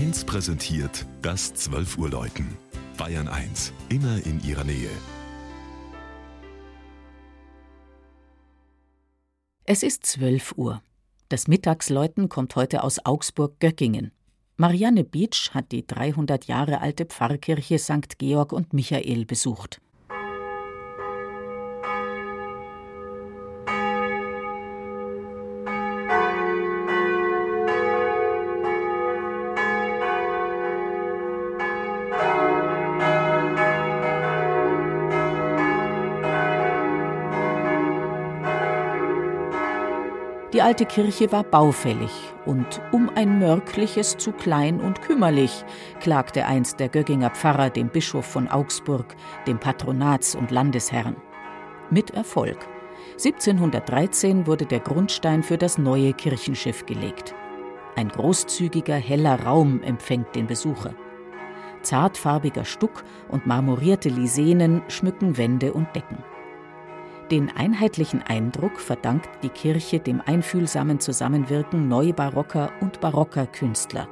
1 präsentiert das 12 Uhr Läuten. Bayern 1, immer in ihrer Nähe. Es ist 12 Uhr. Das Mittagsläuten kommt heute aus Augsburg-Göckingen. Marianne Beach hat die 300 Jahre alte Pfarrkirche St. Georg und Michael besucht. Die alte Kirche war baufällig und um ein Mörkliches zu klein und kümmerlich, klagte einst der Gögginger Pfarrer dem Bischof von Augsburg, dem Patronats- und Landesherrn. Mit Erfolg. 1713 wurde der Grundstein für das neue Kirchenschiff gelegt. Ein großzügiger, heller Raum empfängt den Besucher. Zartfarbiger Stuck und marmorierte Lisenen schmücken Wände und Decken. Den einheitlichen Eindruck verdankt die Kirche dem einfühlsamen Zusammenwirken neubarocker und barocker Künstler.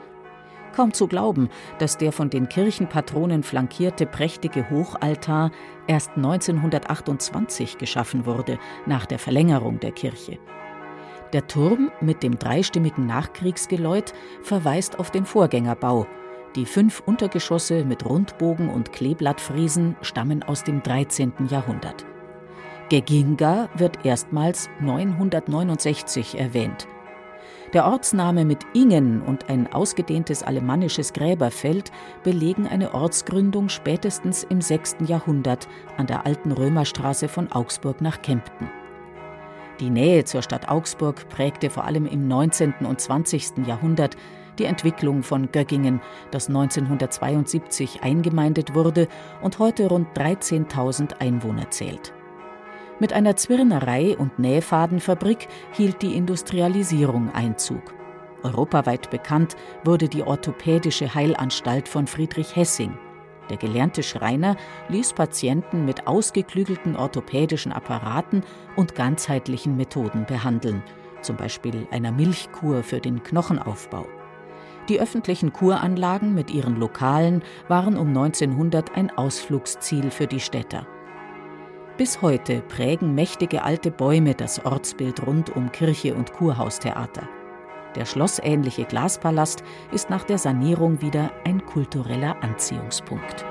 Kaum zu glauben, dass der von den Kirchenpatronen flankierte prächtige Hochaltar erst 1928 geschaffen wurde, nach der Verlängerung der Kirche. Der Turm mit dem dreistimmigen Nachkriegsgeläut verweist auf den Vorgängerbau. Die fünf Untergeschosse mit Rundbogen und Kleeblattfriesen stammen aus dem 13. Jahrhundert. Geginga wird erstmals 969 erwähnt. Der Ortsname mit Ingen und ein ausgedehntes alemannisches Gräberfeld belegen eine Ortsgründung spätestens im 6. Jahrhundert an der alten Römerstraße von Augsburg nach Kempten. Die Nähe zur Stadt Augsburg prägte vor allem im 19. und 20. Jahrhundert die Entwicklung von Göggingen, das 1972 eingemeindet wurde und heute rund 13.000 Einwohner zählt. Mit einer Zwirnerei und Nähfadenfabrik hielt die Industrialisierung Einzug. Europaweit bekannt wurde die Orthopädische Heilanstalt von Friedrich Hessing. Der gelernte Schreiner ließ Patienten mit ausgeklügelten orthopädischen Apparaten und ganzheitlichen Methoden behandeln, zum Beispiel einer Milchkur für den Knochenaufbau. Die öffentlichen Kuranlagen mit ihren Lokalen waren um 1900 ein Ausflugsziel für die Städter. Bis heute prägen mächtige alte Bäume das Ortsbild rund um Kirche und Kurhaustheater. Der schlossähnliche Glaspalast ist nach der Sanierung wieder ein kultureller Anziehungspunkt.